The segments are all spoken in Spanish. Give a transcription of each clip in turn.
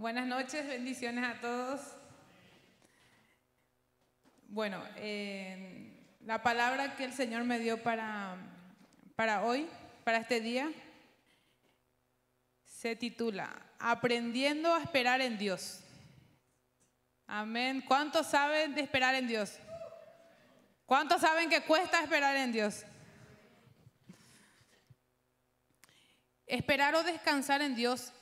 Buenas noches, bendiciones a todos. Bueno, eh, la palabra que el Señor me dio para, para hoy, para este día, se titula Aprendiendo a esperar en Dios. Amén. ¿Cuántos saben de esperar en Dios? ¿Cuántos saben que cuesta esperar en Dios? Esperar o descansar en Dios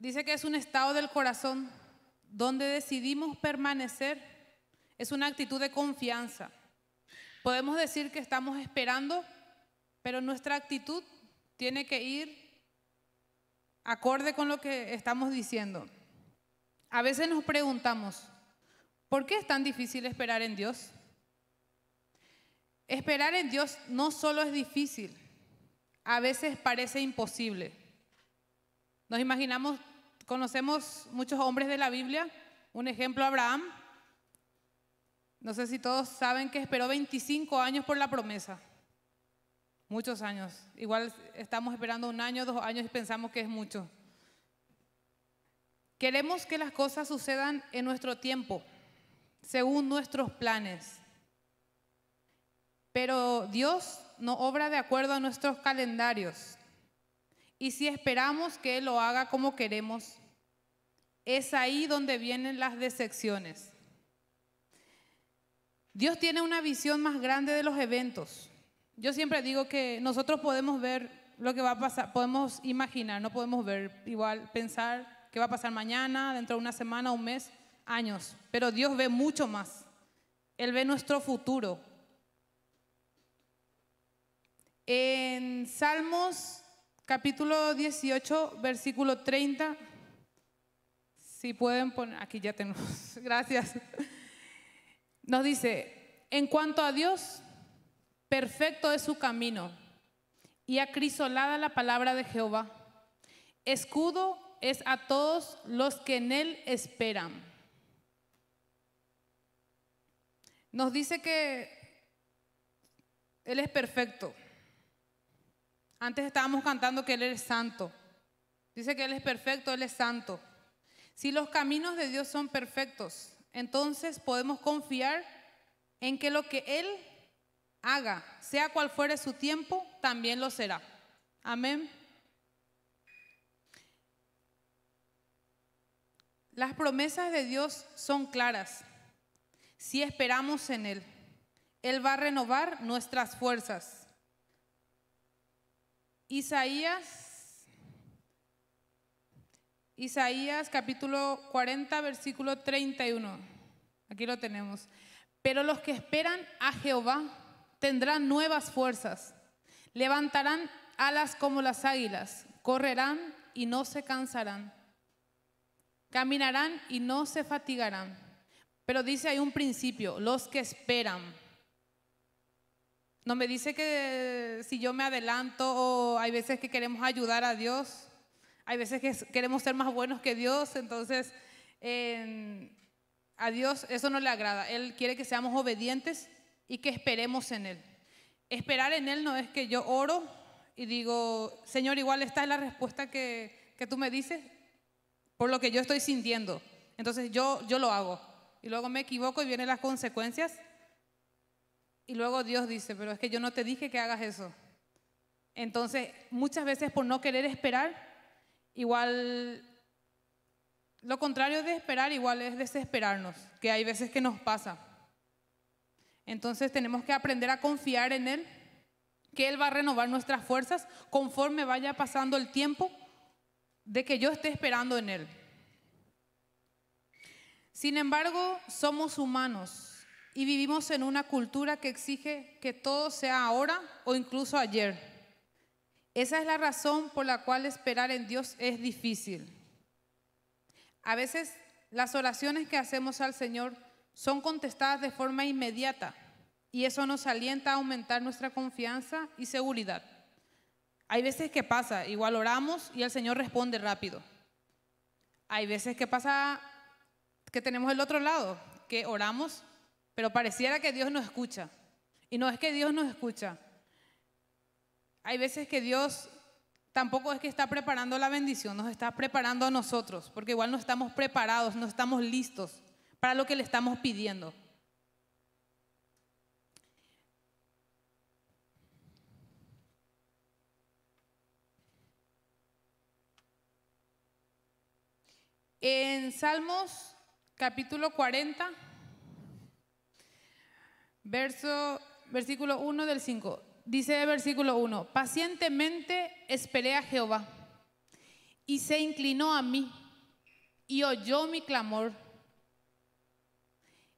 dice que es un estado del corazón donde decidimos permanecer. Es una actitud de confianza. Podemos decir que estamos esperando, pero nuestra actitud tiene que ir acorde con lo que estamos diciendo. A veces nos preguntamos, ¿por qué es tan difícil esperar en Dios? Esperar en Dios no solo es difícil, a veces parece imposible. Nos imaginamos, conocemos muchos hombres de la Biblia, un ejemplo Abraham. No sé si todos saben que esperó 25 años por la promesa. Muchos años. Igual estamos esperando un año, dos años y pensamos que es mucho. Queremos que las cosas sucedan en nuestro tiempo, según nuestros planes. Pero Dios no obra de acuerdo a nuestros calendarios. Y si esperamos que Él lo haga como queremos, es ahí donde vienen las decepciones. Dios tiene una visión más grande de los eventos. Yo siempre digo que nosotros podemos ver lo que va a pasar, podemos imaginar, no podemos ver, igual pensar qué va a pasar mañana, dentro de una semana, un mes, años. Pero Dios ve mucho más. Él ve nuestro futuro. En Salmos capítulo 18, versículo 30, si pueden poner, aquí ya tenemos, gracias, nos dice, en cuanto a Dios, perfecto es su camino y acrisolada la palabra de Jehová, escudo es a todos los que en él esperan. Nos dice que Él es perfecto. Antes estábamos cantando que Él es santo. Dice que Él es perfecto, Él es santo. Si los caminos de Dios son perfectos, entonces podemos confiar en que lo que Él haga, sea cual fuere su tiempo, también lo será. Amén. Las promesas de Dios son claras. Si esperamos en Él, Él va a renovar nuestras fuerzas. Isaías, Isaías capítulo 40, versículo 31. Aquí lo tenemos. Pero los que esperan a Jehová tendrán nuevas fuerzas, levantarán alas como las águilas, correrán y no se cansarán, caminarán y no se fatigarán. Pero dice hay un principio, los que esperan. No me dice que si yo me adelanto o hay veces que queremos ayudar a Dios, hay veces que queremos ser más buenos que Dios, entonces a Dios eso no le agrada. Él quiere que seamos obedientes y que esperemos en Él. Esperar en Él no es que yo oro y digo, Señor, igual esta es la respuesta que, que tú me dices por lo que yo estoy sintiendo. Entonces yo, yo lo hago y luego me equivoco y vienen las consecuencias y luego Dios dice, pero es que yo no te dije que hagas eso. Entonces, muchas veces por no querer esperar, igual, lo contrario de esperar, igual es desesperarnos, que hay veces que nos pasa. Entonces tenemos que aprender a confiar en Él, que Él va a renovar nuestras fuerzas conforme vaya pasando el tiempo de que yo esté esperando en Él. Sin embargo, somos humanos y vivimos en una cultura que exige que todo sea ahora o incluso ayer. Esa es la razón por la cual esperar en Dios es difícil. A veces las oraciones que hacemos al Señor son contestadas de forma inmediata y eso nos alienta a aumentar nuestra confianza y seguridad. Hay veces que pasa, igual oramos y el Señor responde rápido. Hay veces que pasa que tenemos el otro lado, que oramos pero pareciera que Dios no escucha. Y no es que Dios no escucha. Hay veces que Dios tampoco es que está preparando la bendición, nos está preparando a nosotros, porque igual no estamos preparados, no estamos listos para lo que le estamos pidiendo. En Salmos capítulo 40, verso, versículo 1 del 5, dice el versículo 1, pacientemente esperé a Jehová y se inclinó a mí y oyó mi clamor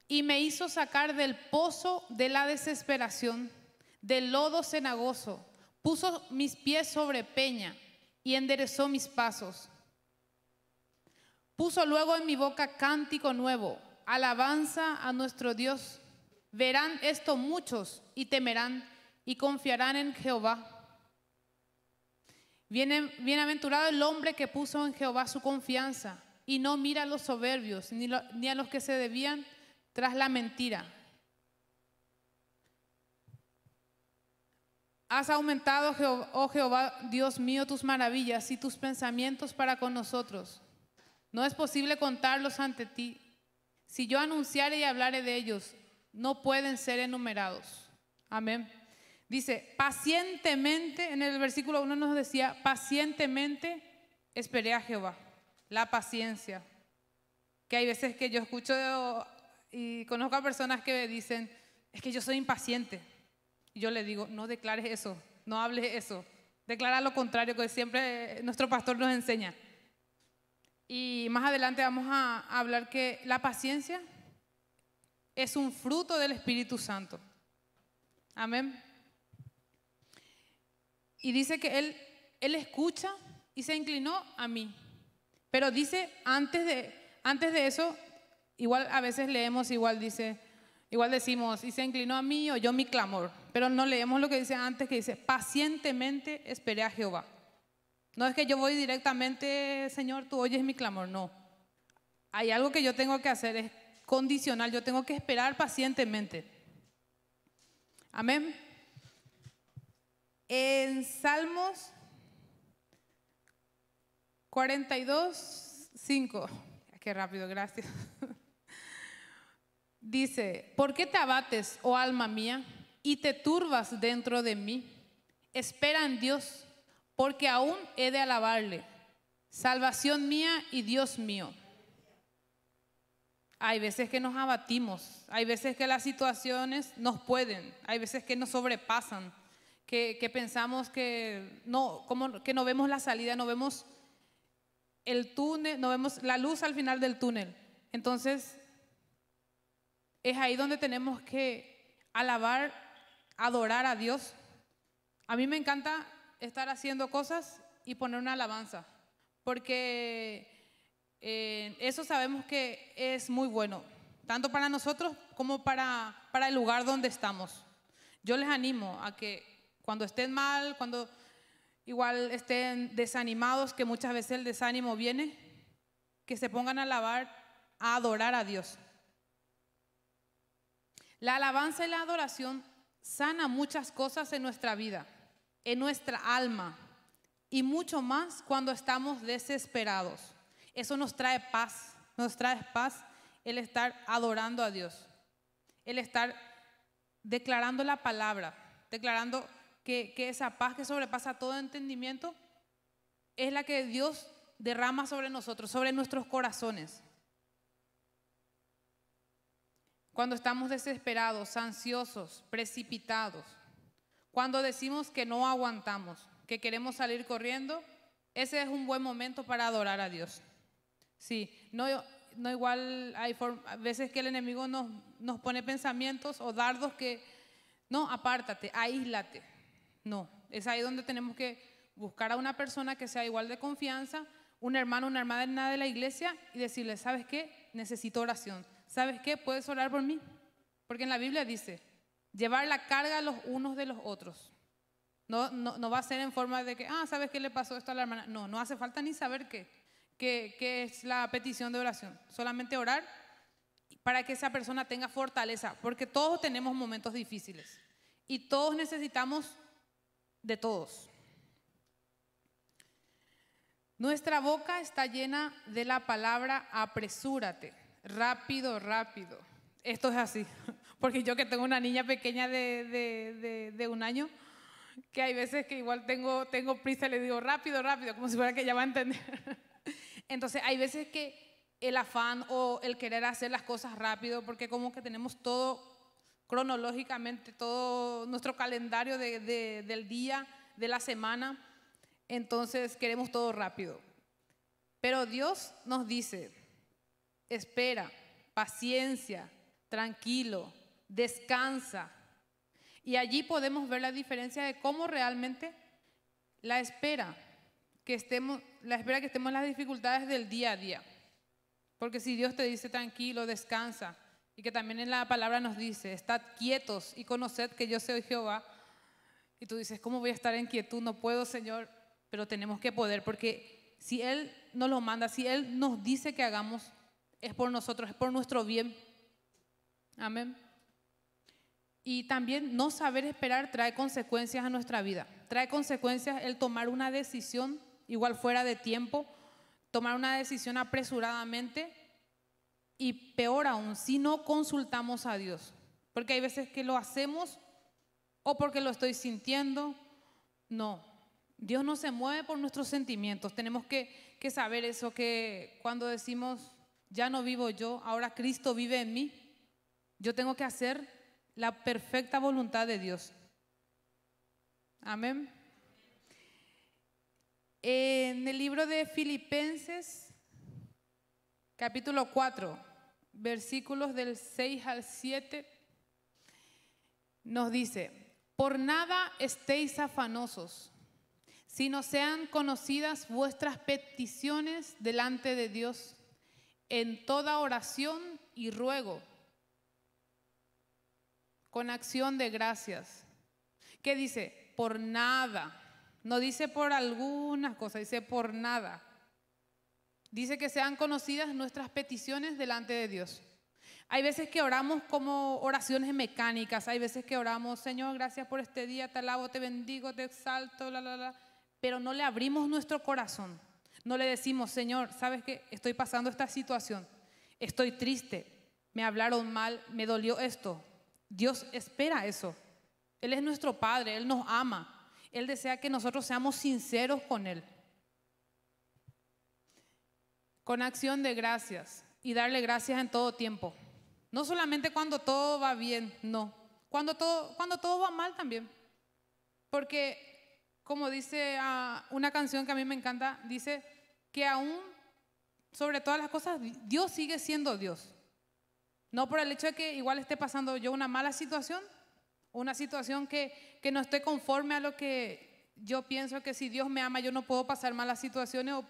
y me hizo sacar del pozo de la desesperación, del lodo cenagoso, puso mis pies sobre peña y enderezó mis pasos. Puso luego en mi boca cántico nuevo, alabanza a nuestro Dios. Verán esto muchos y temerán y confiarán en Jehová. Bienaventurado el hombre que puso en Jehová su confianza y no mira a los soberbios ni, ni a los que se debían tras la mentira. Has aumentado, oh Jehová, Dios mío, tus maravillas y tus pensamientos para con nosotros. No es posible contarlos ante ti. Si yo anunciare y hablare de ellos, no pueden ser enumerados. Amén. Dice, pacientemente, en el versículo 1 nos decía, pacientemente esperé a Jehová. La paciencia. Que hay veces que yo escucho y conozco a personas que dicen, es que yo soy impaciente. Y yo le digo, no declares eso, no hables eso. Declara lo contrario, que siempre nuestro pastor nos enseña. Y más adelante vamos a hablar que la paciencia es un fruto del Espíritu Santo. Amén. Y dice que él, él escucha y se inclinó a mí. Pero dice, antes de, antes de eso, igual a veces leemos, igual dice, igual decimos, y se inclinó a mí, oyó mi clamor. Pero no leemos lo que dice antes, que dice, pacientemente esperé a Jehová. No es que yo voy directamente, Señor, tú oyes mi clamor, no. Hay algo que yo tengo que hacer, es condicional, yo tengo que esperar pacientemente. Amén. En Salmos 42, 5. Qué rápido, gracias. Dice, ¿por qué te abates, oh alma mía, y te turbas dentro de mí? Espera en Dios porque aún he de alabarle, salvación mía y Dios mío. Hay veces que nos abatimos, hay veces que las situaciones nos pueden, hay veces que nos sobrepasan, que, pensamos que no, como, que no vemos la salida, no vemos el túnel, no vemos la luz al final del túnel. Entonces, es ahí donde tenemos que alabar, adorar a Dios. A mí me encanta estar haciendo cosas y poner una alabanza, porque eh, eso sabemos que es muy bueno, tanto para nosotros como para, para el lugar donde estamos. Yo les animo a que cuando estén mal, cuando igual estén desanimados, que muchas veces el desánimo viene, que se pongan a alabar, a adorar a Dios. La alabanza y la adoración sana muchas cosas en nuestra vida en nuestra alma y mucho más cuando estamos desesperados. Eso nos trae paz, nos trae paz el estar adorando a Dios, el estar declarando la palabra, declarando que, esa paz que sobrepasa todo entendimiento es la que Dios derrama sobre nosotros, sobre nuestros corazones. Cuando estamos desesperados, ansiosos, precipitados, cuando decimos que no aguantamos, que queremos salir corriendo, ese es un buen momento para adorar a Dios. Sí, no, no igual hay veces que el enemigo nos, nos pone pensamientos o dardos que, no, apártate, aíslate. No, es ahí donde tenemos que buscar a una persona que sea igual de confianza, un hermano, una hermana de la iglesia y decirle, ¿sabes qué? Necesito oración. ¿Sabes qué? ¿Puedes orar por mí? Porque en la Biblia dice, llevar la carga los unos de los otros. No, no, va a ser en forma de que, ah, ¿sabes qué le pasó esto a la hermana? No, no hace falta ni saber qué, qué, qué es la petición de oración. Solamente orar para que esa persona tenga fortaleza, porque todos tenemos momentos difíciles y todos necesitamos de todos. Nuestra boca está llena de la palabra apresúrate, rápido, rápido. Esto es así, porque yo que tengo una niña pequeña de, de, un año, que hay veces que igual tengo, tengo prisa y le digo rápido, rápido, como si fuera que ella va a entender. Entonces hay veces que el afán o el querer hacer las cosas rápido, porque como que tenemos todo cronológicamente, todo nuestro calendario de, de, del día, de la semana, entonces queremos todo rápido. Pero Dios nos dice, espera, paciencia, tranquilo, descansa. Y allí podemos ver la diferencia de cómo realmente la espera, que estemos, la espera que estemos en las dificultades del día a día. Porque si Dios te dice tranquilo, descansa, y que también en la palabra nos dice, estad quietos y conoced que yo soy Jehová, y tú dices, ¿cómo voy a estar en quietud? No puedo, Señor, pero tenemos que poder, porque si Él nos lo manda, si Él nos dice que hagamos, es por nosotros, es por nuestro bien. Amén. Y también no saber esperar trae consecuencias a nuestra vida. Trae consecuencias el tomar una decisión, igual fuera de tiempo, tomar una decisión apresuradamente y peor aún, si no consultamos a Dios. Porque hay veces que lo hacemos o porque lo estoy sintiendo. No, Dios no se mueve por nuestros sentimientos. Tenemos que, saber eso, que cuando decimos, ya no vivo yo, ahora Cristo vive en mí, yo tengo que hacer la perfecta voluntad de Dios. Amén. En el libro de Filipenses, capítulo 4, versículos del 6 al 7, nos dice, por nada estéis afanosos, sino sean conocidas vuestras peticiones delante de Dios en toda oración y ruego, con acción de gracias. ¿Qué dice? Por nada no dice por algunas cosas, dice por nada. Dice que sean conocidas nuestras peticiones delante de Dios. Hay veces que oramos como oraciones mecánicas, hay veces que oramos, Señor, gracias por este día, te alabo, te bendigo, te exalto, la, la, la, pero no le abrimos nuestro corazón. No le decimos, Señor, sabes que estoy pasando esta situación, estoy triste, me hablaron mal, me dolió esto. Dios espera eso. Él es nuestro Padre, Él nos ama. Él desea que nosotros seamos sinceros con Él. Con acción de gracias y darle gracias en todo tiempo. No solamente cuando todo va bien, no. Cuando todo, cuando todo va mal también. Porque, como dice ah, una canción que a mí me encanta, dice que aún sobre todas las cosas, Dios sigue siendo Dios. No por el hecho de que igual esté pasando yo una mala situación, una situación que, que no esté conforme a lo que yo pienso que si Dios me ama yo no puedo pasar malas situaciones.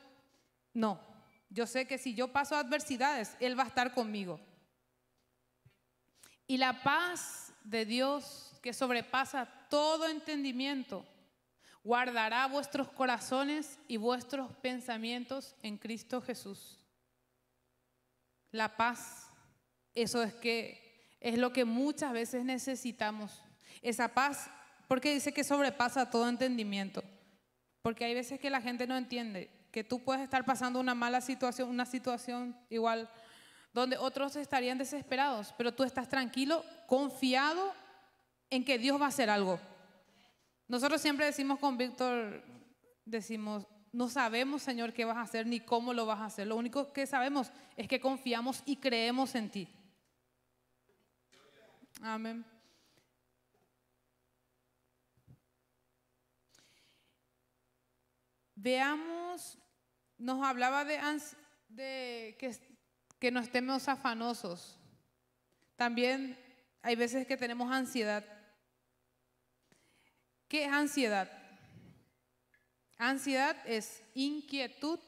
No, yo sé que si yo paso adversidades, Él va a estar conmigo. Y la paz de Dios que sobrepasa todo entendimiento, guardará vuestros corazones y vuestros pensamientos en Cristo Jesús. La paz, eso es que es lo que muchas veces necesitamos esa paz, porque dice que sobrepasa todo entendimiento. Porque hay veces que la gente no entiende que tú puedes estar pasando una mala situación, una situación igual, donde otros estarían desesperados, pero tú estás tranquilo, confiado en que Dios va a hacer algo. Nosotros siempre decimos con Víctor, decimos, no sabemos, Señor, qué vas a hacer ni cómo lo vas a hacer. Lo único que sabemos es que confiamos y creemos en ti. Amén. Veamos, nos hablaba de, que, que no estemos afanosos. También hay veces que tenemos ansiedad. ¿Qué es ansiedad? Ansiedad es inquietud,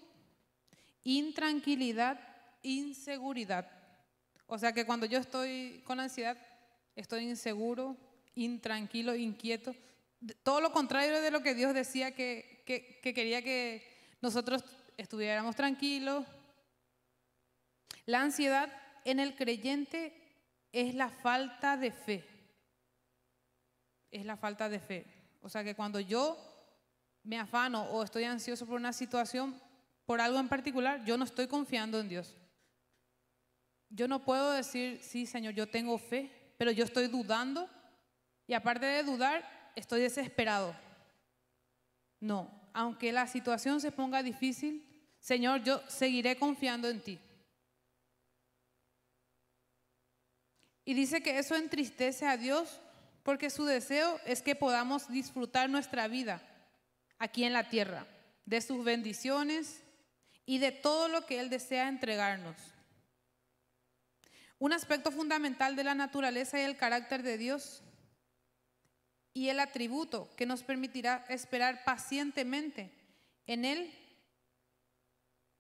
intranquilidad, inseguridad. O sea que cuando yo estoy con ansiedad, estoy inseguro, intranquilo, inquieto. Todo lo contrario de lo que Dios decía que, que, quería que nosotros estuviéramos tranquilos. La ansiedad en el creyente es la falta de fe. Es la falta de fe. O sea que cuando yo me afano o estoy ansioso por una situación, por algo en particular, yo no estoy confiando en Dios. Yo no puedo decir, sí, Señor, yo tengo fe, pero yo estoy dudando y aparte de dudar, estoy desesperado. No, aunque la situación se ponga difícil, Señor, yo seguiré confiando en ti. Y dice que eso entristece a Dios porque su deseo es que podamos disfrutar nuestra vida aquí en la tierra, de sus bendiciones y de todo lo que Él desea entregarnos. Un aspecto fundamental de la naturaleza y el carácter de Dios y el atributo que nos permitirá esperar pacientemente en Él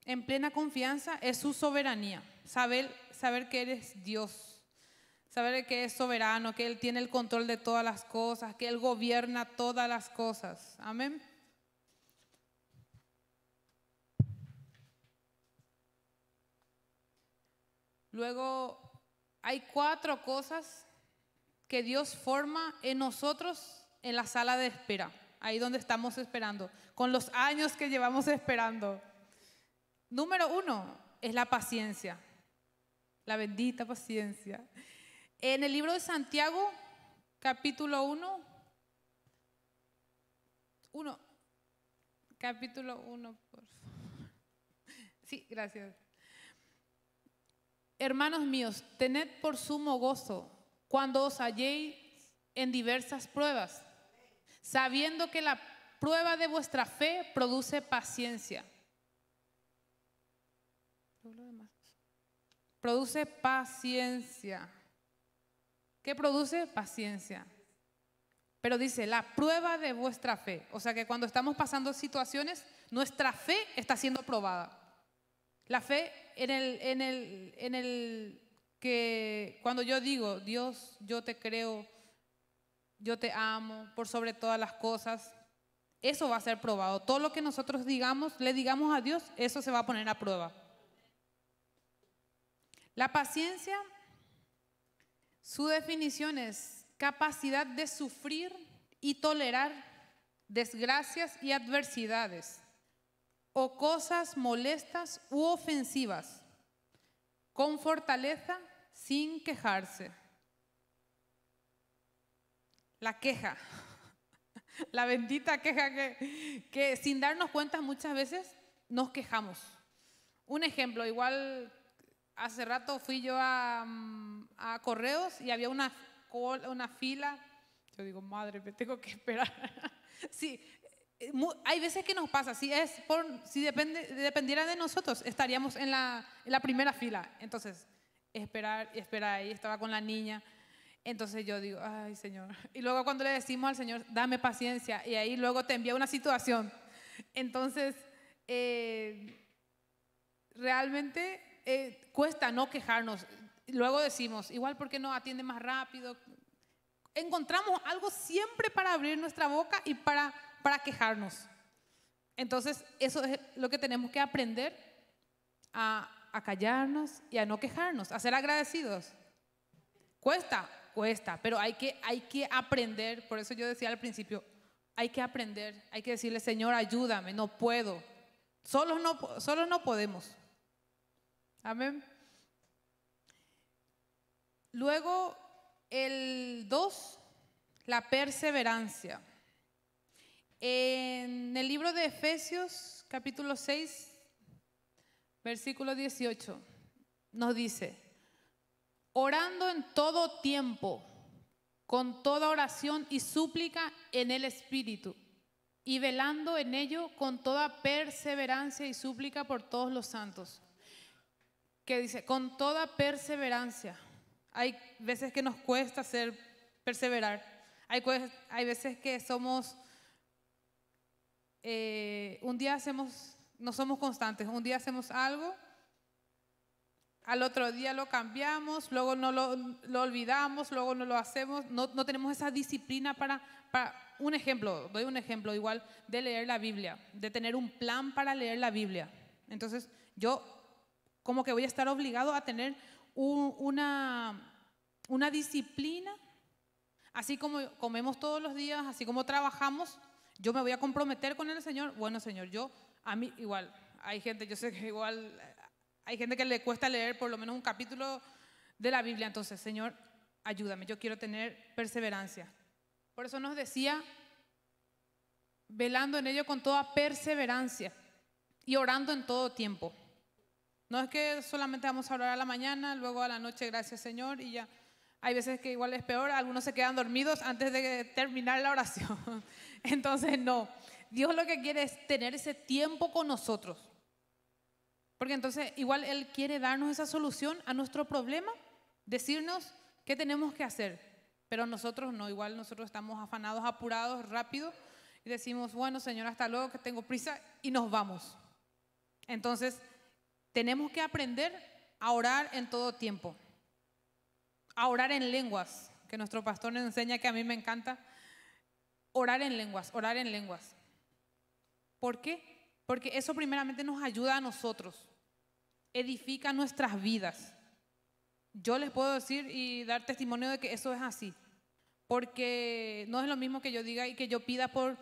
en plena confianza es su soberanía. Saber, saber que eres Dios, saber que es soberano, que Él tiene el control de todas las cosas, que Él gobierna todas las cosas. Amén. Luego hay cuatro cosas que Dios forma en nosotros en la sala de espera, ahí donde estamos esperando, con los años que llevamos esperando. Número uno es la paciencia, la bendita paciencia. En el libro de Santiago, capítulo 1, 1, capítulo 1, por favor. Sí, gracias. Hermanos míos, tened por sumo gozo cuando os halléis en diversas pruebas, sabiendo que la prueba de vuestra fe produce paciencia. Produce paciencia. ¿Qué produce? Paciencia. Pero dice, la prueba de vuestra fe. O sea que cuando estamos pasando situaciones, nuestra fe está siendo probada. La fe en el, en el, en el que cuando yo digo, Dios, yo te creo, yo te amo por sobre todas las cosas, eso va a ser probado. Todo lo que nosotros digamos, le digamos a Dios, eso se va a poner a prueba. La paciencia, su definición es capacidad de sufrir y tolerar desgracias y adversidades o cosas molestas u ofensivas con fortaleza sin quejarse. La queja, la bendita queja que, que sin darnos cuenta muchas veces nos quejamos. Un ejemplo, igual hace rato fui yo a, mm, a Correos y había una, una fila. Yo digo, madre, me tengo que esperar. sí, eh, hay veces que nos pasa, si, es si dependiera de nosotros, estaríamos en la, en la primera fila. Entonces, esperar y esperar, y estaba con la niña. Entonces yo digo, ay Señor. Y luego cuando le decimos al Señor, dame paciencia, y ahí luego te envía una situación. Entonces, eh, realmente eh, cuesta no quejarnos. Luego decimos, igual porque no atiende más rápido. Encontramos algo siempre para abrir nuestra boca y para, para quejarnos. Entonces, eso es lo que tenemos que aprender a, a callarnos y a no quejarnos, a ser agradecidos. Cuesta, cuesta, pero hay que, hay que aprender. Por eso yo decía al principio, hay que aprender, hay que decirle, Señor, ayúdame, no puedo. Solos no, solo no podemos. Amén. Luego, el 2, la perseverancia. En el libro de Efesios, capítulo 6, versículo 18, nos dice, orando en todo tiempo, con toda oración y súplica en el Espíritu, y velando en ello con toda perseverancia y súplica por todos los santos que dice, con toda perseverancia. Hay veces que nos cuesta ser perseverar. Hay, hay veces que somos, eh, un día hacemos, no somos constantes, un día hacemos algo, al otro día lo cambiamos, luego no lo, lo olvidamos, luego no lo hacemos, no, no tenemos esa disciplina para, para, un ejemplo, doy un ejemplo igual de leer la Biblia, de tener un plan para leer la Biblia. Entonces, yo como que voy a estar obligado a tener una, una disciplina, así como comemos todos los días, así como trabajamos, yo me voy a comprometer con el Señor. Bueno, Señor, yo a mí igual, hay gente, yo sé que igual hay gente que le cuesta leer por lo menos un capítulo de la Biblia. Entonces, Señor, ayúdame, yo quiero tener perseverancia. Por eso nos decía, velando en ello con toda perseverancia y orando en todo tiempo. No es que solamente vamos a orar a la mañana, luego a la noche, gracias Señor, y ya. Hay veces que igual es peor, algunos se quedan dormidos antes de terminar la oración. Entonces, no. Dios lo que quiere es tener ese tiempo con nosotros. Porque entonces igual Él quiere darnos esa solución a nuestro problema, decirnos qué tenemos que hacer. Pero nosotros no, igual nosotros estamos afanados, apurados, rápido y decimos, bueno Señor, hasta luego que tengo prisa y nos vamos. Entonces, tenemos que aprender a orar en todo tiempo a orar en lenguas, que nuestro pastor nos enseña que a mí me encanta. Orar en lenguas, orar en lenguas. ¿Por qué? Porque eso primeramente nos ayuda a nosotros, edifica nuestras vidas. Yo les puedo decir y dar testimonio de que eso es así, porque no es lo mismo que yo diga y que yo pida por,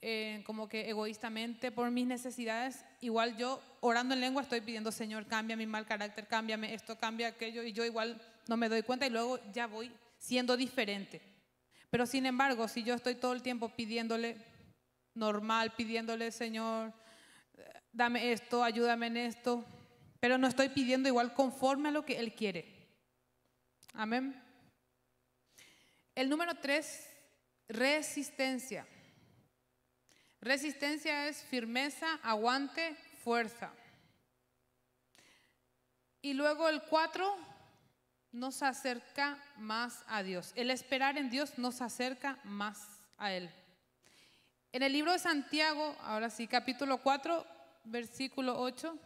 eh, como que egoístamente, por mis necesidades. Igual yo orando en lengua estoy pidiendo, Señor, cambia mi mal carácter, cámbiame esto, cambia aquello, y yo igual no me doy cuenta y luego ya voy siendo diferente. Pero sin embargo, si yo estoy todo el tiempo pidiéndole normal, pidiéndole, Señor, dame esto, ayúdame en esto, pero no estoy pidiendo igual conforme a lo que Él quiere. Amén. El número tres, resistencia. Resistencia es firmeza, aguante, fuerza. Y luego el cuatro, nos acerca más a Dios. El esperar en Dios nos acerca más a Él. En el libro de Santiago, ahora sí, capítulo 4, versículo 8,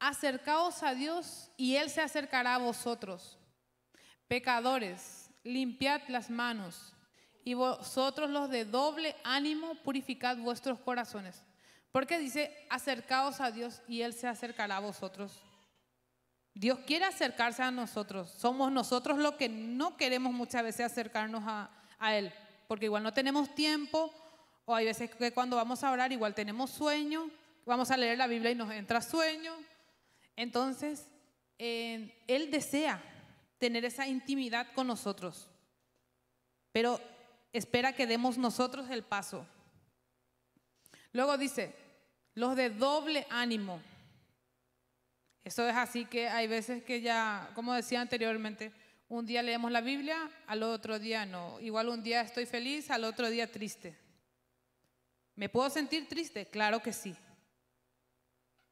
acercaos a Dios y Él se acercará a vosotros. Pecadores, limpiad las manos y vosotros los de doble ánimo, purificad vuestros corazones. Porque dice, acercaos a Dios y Él se acercará a vosotros. Dios quiere acercarse a nosotros. Somos nosotros los que no queremos muchas veces acercarnos a, Él, porque igual no tenemos tiempo, o hay veces que cuando vamos a orar igual tenemos sueño, vamos a leer la Biblia y nos entra sueño. Entonces, Él desea tener esa intimidad con nosotros, pero espera que demos nosotros el paso. Luego dice, los de doble ánimo. Eso es así que hay veces que ya, como decía anteriormente, un día leemos la Biblia, al otro día no. Igual un día estoy feliz, al otro día triste. ¿Me puedo sentir triste? Claro que sí.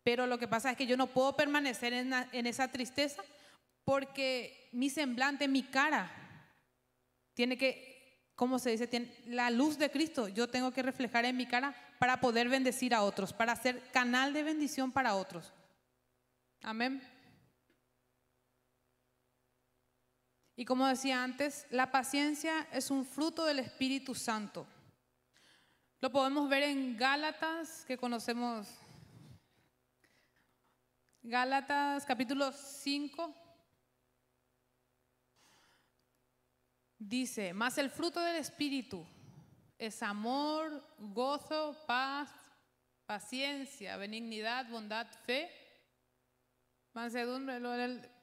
Pero lo que pasa es que yo no puedo permanecer en, esa tristeza porque mi semblante, mi cara, tiene que, ¿cómo se dice? Tiene, la luz de Cristo yo tengo que reflejar en mi cara para poder bendecir a otros, para ser canal de bendición para otros. Amén. Y como decía antes, la paciencia es un fruto del Espíritu Santo. Lo podemos ver en Gálatas, que conocemos. Gálatas capítulo 5. Dice, más el fruto del Espíritu es amor, gozo, paz, paciencia, benignidad, bondad, fe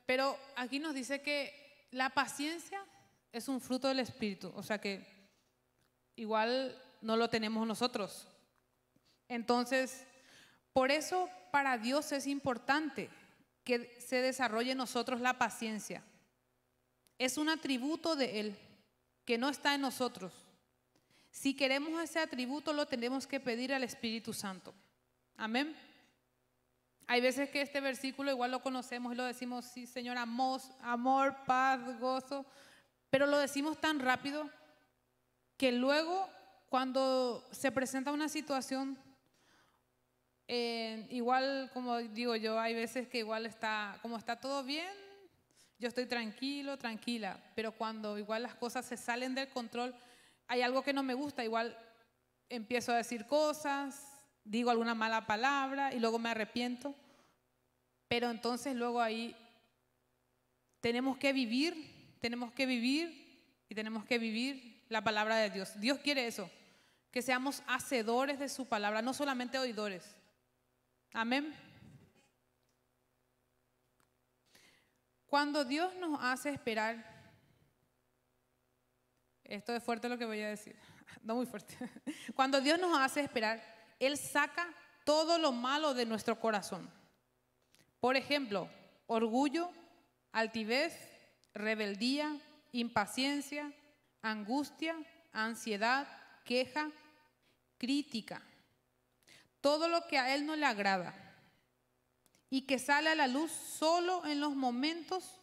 pero aquí nos dice que la paciencia es un fruto del Espíritu, o sea que igual no lo tenemos nosotros. Entonces, por eso para Dios es importante que se desarrolle en nosotros la paciencia. Es un atributo de Él que no está en nosotros. Si queremos ese atributo, lo tenemos que pedir al Espíritu Santo. Amén. Hay veces que este versículo igual lo conocemos y lo decimos, sí, Señor, amor, paz, gozo, pero lo decimos tan rápido que luego cuando se presenta una situación, eh, igual como digo yo, hay veces que igual está, como está todo bien, yo estoy tranquilo, tranquila, pero cuando igual las cosas se salen del control, hay algo que no me gusta, igual empiezo a decir cosas, digo alguna mala palabra y luego me arrepiento. Pero entonces luego ahí tenemos que vivir, tenemos que vivir y tenemos que vivir la palabra de Dios. Dios quiere eso, que seamos hacedores de su palabra, no solamente oidores. Amén. Cuando Dios nos hace esperar, esto es fuerte lo que voy a decir, no muy fuerte. Cuando Dios nos hace esperar, Él saca todo lo malo de nuestro corazón. Por ejemplo, orgullo, altivez, rebeldía, impaciencia, angustia, ansiedad, queja, crítica. Todo lo que a Él no le agrada y que sale a la luz solo en los momentos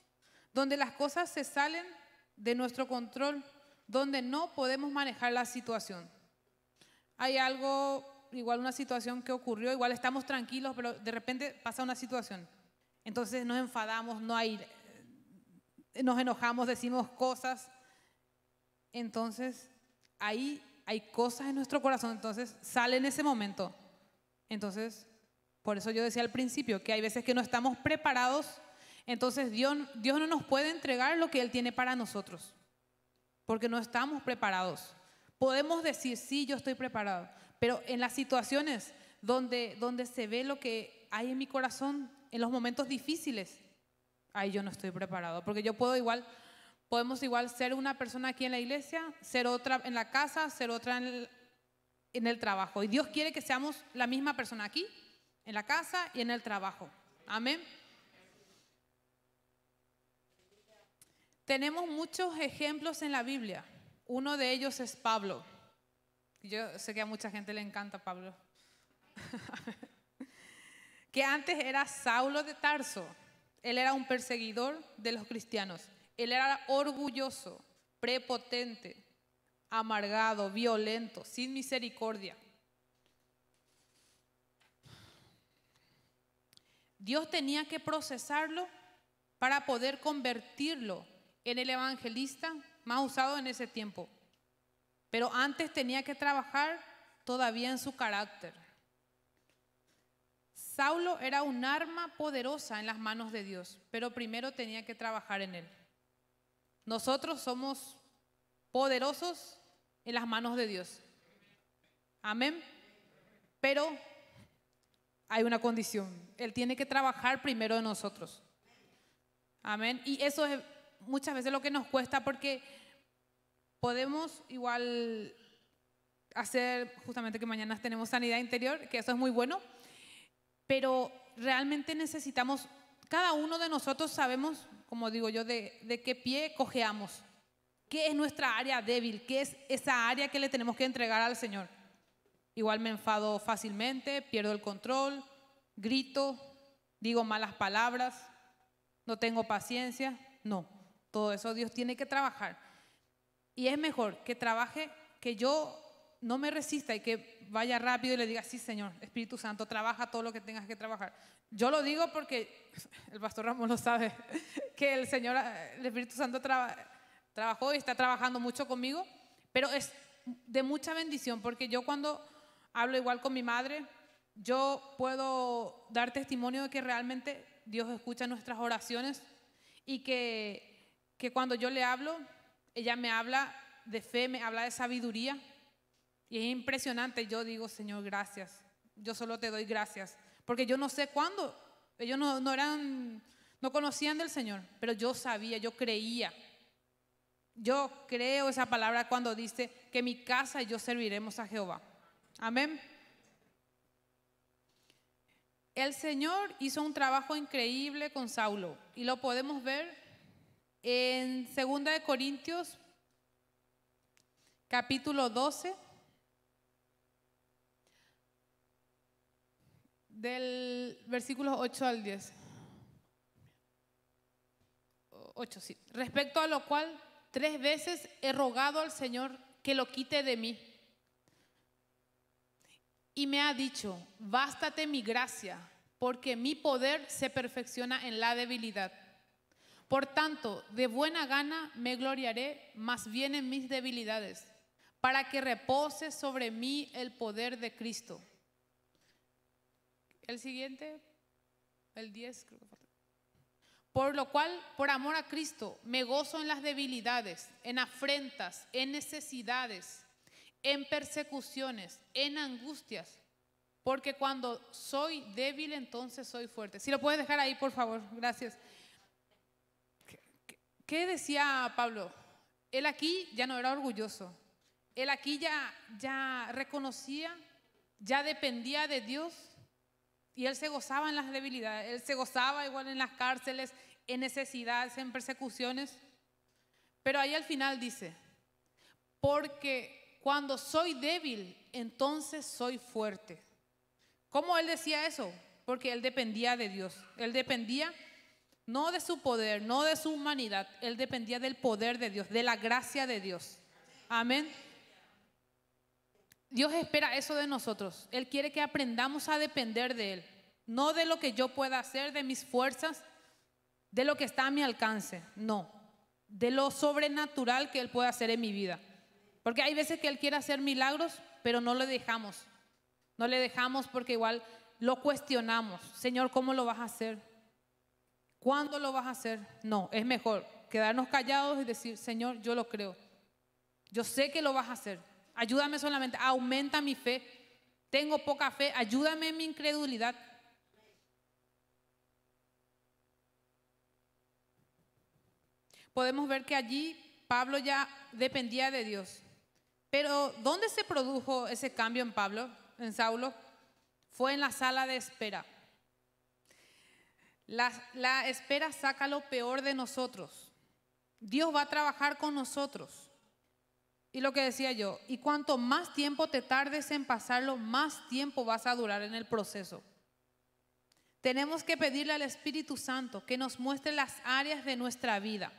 donde las cosas se salen de nuestro control, donde no podemos manejar la situación. Hay algo, igual una situación que ocurrió, igual estamos tranquilos, pero de repente pasa una situación. Entonces nos enfadamos, no hay, nos enojamos, decimos cosas. Entonces ahí hay cosas en nuestro corazón, entonces sale en ese momento. Entonces por eso yo decía al principio que hay veces que no estamos preparados, entonces Dios, Dios no nos puede entregar lo que Él tiene para nosotros, porque no estamos preparados. Podemos decir, sí, yo estoy preparado, pero en las situaciones donde, donde se ve lo que hay en mi corazón, en los momentos difíciles, ahí yo no estoy preparado, porque yo puedo igual, podemos igual ser una persona aquí en la iglesia, ser otra en la casa, ser otra en el, trabajo. Y Dios quiere que seamos la misma persona aquí en la casa y en el trabajo. Amén. Tenemos muchos ejemplos en la Biblia. Uno de ellos es Pablo. Yo sé que a mucha gente le encanta Pablo. que antes era Saulo de Tarso. Él era un perseguidor de los cristianos. Él era orgulloso, prepotente, amargado, violento, sin misericordia. Dios tenía que procesarlo para poder convertirlo en el evangelista más usado en ese tiempo. Pero antes tenía que trabajar todavía en su carácter. Saulo era un arma poderosa en las manos de Dios, pero primero tenía que trabajar en él. Nosotros somos poderosos en las manos de Dios. Amén. Pero hay una condición. Él tiene que trabajar primero en nosotros. Amén. Y eso es muchas veces lo que nos cuesta porque podemos igual hacer, justamente que mañana tenemos sanidad interior, que eso es muy bueno, pero realmente necesitamos, cada uno de nosotros sabemos, como digo yo, de, de qué pie cojeamos, qué es nuestra área débil, qué es esa área que le tenemos que entregar al Señor. Igual me enfado fácilmente, pierdo el control, grito, digo malas palabras, no tengo paciencia. No, todo eso Dios tiene que trabajar. Y es mejor que trabaje, que yo no me resista y que vaya rápido y le diga, sí Señor, Espíritu Santo, trabaja todo lo que tengas que trabajar. Yo lo digo porque el pastor Ramos lo sabe, que el Señor, el Espíritu Santo trabajó y está trabajando mucho conmigo, pero es de mucha bendición porque yo cuando hablo igual con mi madre, yo puedo dar testimonio de que realmente Dios escucha nuestras oraciones y que, que cuando yo le hablo, ella me habla de fe, me habla de sabiduría. Y es impresionante, yo digo, Señor, gracias. Yo solo te doy gracias. Porque yo no sé cuándo. Ellos no, no eran, no conocían del Señor, pero yo sabía, yo creía. Yo creo esa palabra cuando dice que mi casa y yo serviremos a Jehová. Amén. El Señor hizo un trabajo increíble con Saulo y lo podemos ver en 2 de Corintios capítulo 12 del versículo 8 al 10. 8, sí. Respecto a lo cual tres veces he rogado al Señor que lo quite de mí y me ha dicho, bástate mi gracia, porque mi poder se perfecciona en la debilidad. Por tanto, de buena gana me gloriaré más bien en mis debilidades, para que repose sobre mí el poder de Cristo. El siguiente, el 10, creo que falta. Por lo cual, por amor a Cristo, me gozo en las debilidades, en afrentas, en necesidades en persecuciones, en angustias, porque cuando soy débil entonces soy fuerte. Si lo puedes dejar ahí, por favor, gracias. ¿Qué, decía Pablo? Él aquí ya no era orgulloso. Él aquí ya, ya reconocía, ya dependía de Dios y él se gozaba en las debilidades. Él se gozaba igual en las cárceles, en necesidades, en persecuciones. Pero ahí al final dice, porque cuando soy débil, entonces soy fuerte. ¿Cómo él decía eso? Porque él dependía de Dios. Él dependía no de su poder, no de su humanidad. Él dependía del poder de Dios, de la gracia de Dios. Amén. Dios espera eso de nosotros. Él quiere que aprendamos a depender de Él. No de lo que yo pueda hacer, de mis fuerzas, de lo que está a mi alcance. No. De lo sobrenatural que Él puede hacer en mi vida. Porque hay veces que Él quiere hacer milagros, pero no le dejamos. No le dejamos porque igual lo cuestionamos. Señor, ¿cómo lo vas a hacer? ¿Cuándo lo vas a hacer? No, es mejor quedarnos callados y decir, Señor, yo lo creo. Yo sé que lo vas a hacer. Ayúdame solamente, aumenta mi fe. Tengo poca fe, ayúdame en mi incredulidad. Podemos ver que allí Pablo ya dependía de Dios. Pero ¿dónde se produjo ese cambio en Pablo, en Saulo? Fue en la sala de espera. La, espera saca lo peor de nosotros. Dios va a trabajar con nosotros. Y lo que decía yo, y cuanto más tiempo te tardes en pasarlo, más tiempo vas a durar en el proceso. Tenemos que pedirle al Espíritu Santo que nos muestre las áreas de nuestra vida.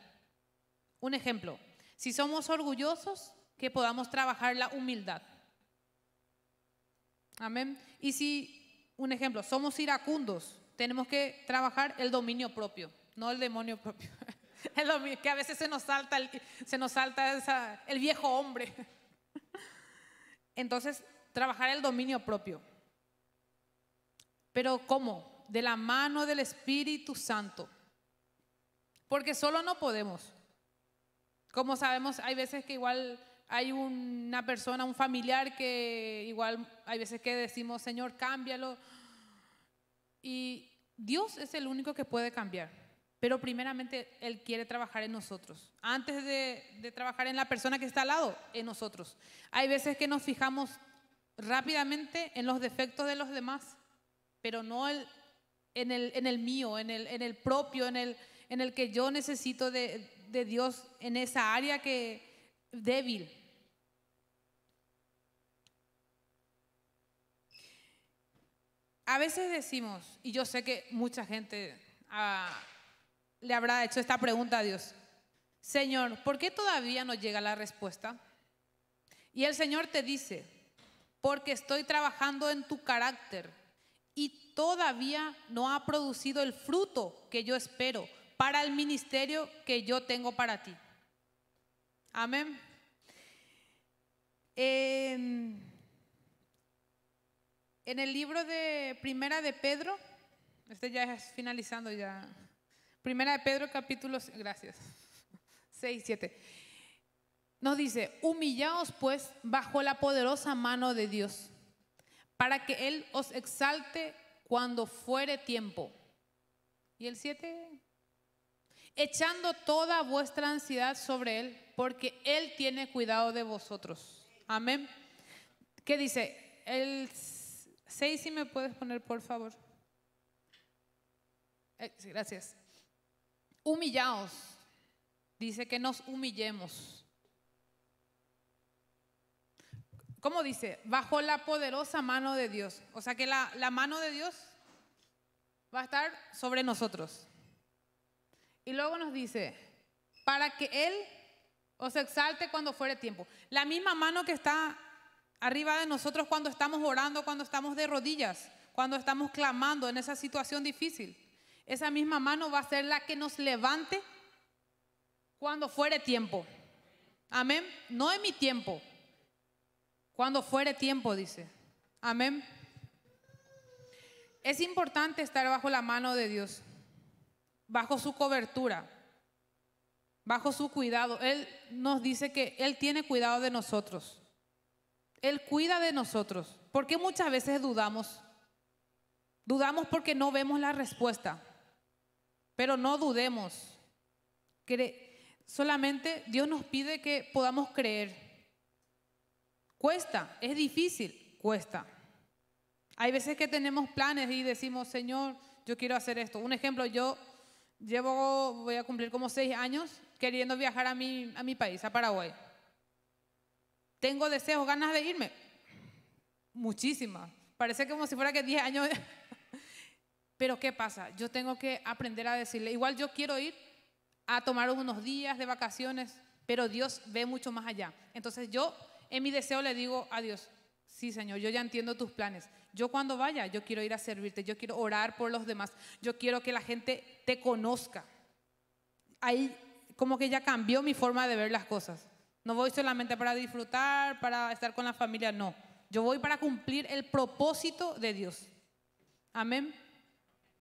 Un ejemplo, si somos orgullosos, que podamos trabajar la humildad. Amén. Y si, un ejemplo, somos iracundos, tenemos que trabajar el dominio propio, no el demonio propio. El que a veces se nos salta, el, el viejo hombre. Entonces, trabajar el dominio propio. Pero ¿cómo? De la mano del Espíritu Santo. Porque solo no podemos. Como sabemos, hay veces que igual hay una persona, un familiar que igual hay veces que decimos, Señor, cámbialo. Y Dios es el único que puede cambiar. Pero primeramente Él quiere trabajar en nosotros. Antes de, de trabajar en la persona que está al lado, en nosotros. Hay veces que nos fijamos rápidamente en los defectos de los demás, pero no el- en, el, en el mío, en el, en el propio, en el, en el que yo necesito de, de Dios, en esa área que débil. A veces decimos, y yo sé que mucha gente ah, le habrá hecho esta pregunta a Dios, Señor, ¿por qué todavía no llega la respuesta? Y el Señor te dice, porque estoy trabajando en tu carácter y todavía no ha producido el fruto que yo espero para el ministerio que yo tengo para ti. Amén. En, el libro de Primera de Pedro, este ya es finalizando ya. Primera de Pedro capítulo, gracias, 6, 7. Nos dice, humillaos pues bajo la poderosa mano de Dios, para que Él os exalte cuando fuere tiempo. Y el 7, echando toda vuestra ansiedad sobre Él, porque Él tiene cuidado de vosotros. Amén. ¿Qué dice? El 6, si me puedes poner, por favor. Eh, gracias. Humillaos. Dice que nos humillemos. ¿Cómo dice? Bajo la poderosa mano de Dios. O sea que la, la mano de Dios va a estar sobre nosotros. Y luego nos dice, para que Él os exalte cuando fuere tiempo. La misma mano que está arriba de nosotros cuando estamos orando, cuando estamos de rodillas, cuando estamos clamando en esa situación difícil. Esa misma mano va a ser la que nos levante cuando fuere tiempo. Amén. No en mi tiempo. Cuando fuere tiempo, dice. Amén. Es importante estar bajo la mano de Dios, bajo su cobertura, bajo su cuidado. Él nos dice que Él tiene cuidado de nosotros. Él cuida de nosotros. ¿Por qué muchas veces dudamos? Dudamos porque no vemos la respuesta. Pero no dudemos. solamente Dios nos pide que podamos creer. Cuesta, es difícil, cuesta. Hay veces que tenemos planes y decimos, Señor, yo quiero hacer esto. Un ejemplo, yo llevo, voy a cumplir como seis años queriendo viajar a mi, a mi país, a Paraguay. Tengo deseos, ganas de irme. Muchísimas. Parece como si fuera que 10 años. Pero ¿qué pasa? Yo tengo que aprender a decirle, igual yo quiero ir a tomar unos días de vacaciones, pero Dios ve mucho más allá. Entonces yo en mi deseo le digo a Dios, sí Señor, yo ya entiendo tus planes. Yo cuando vaya, yo quiero ir a servirte, yo quiero orar por los demás, yo quiero que la gente te conozca. Ahí como que ya cambió mi forma de ver las cosas. No voy solamente para disfrutar, para estar con la familia, no. Yo voy para cumplir el propósito de Dios. Amén.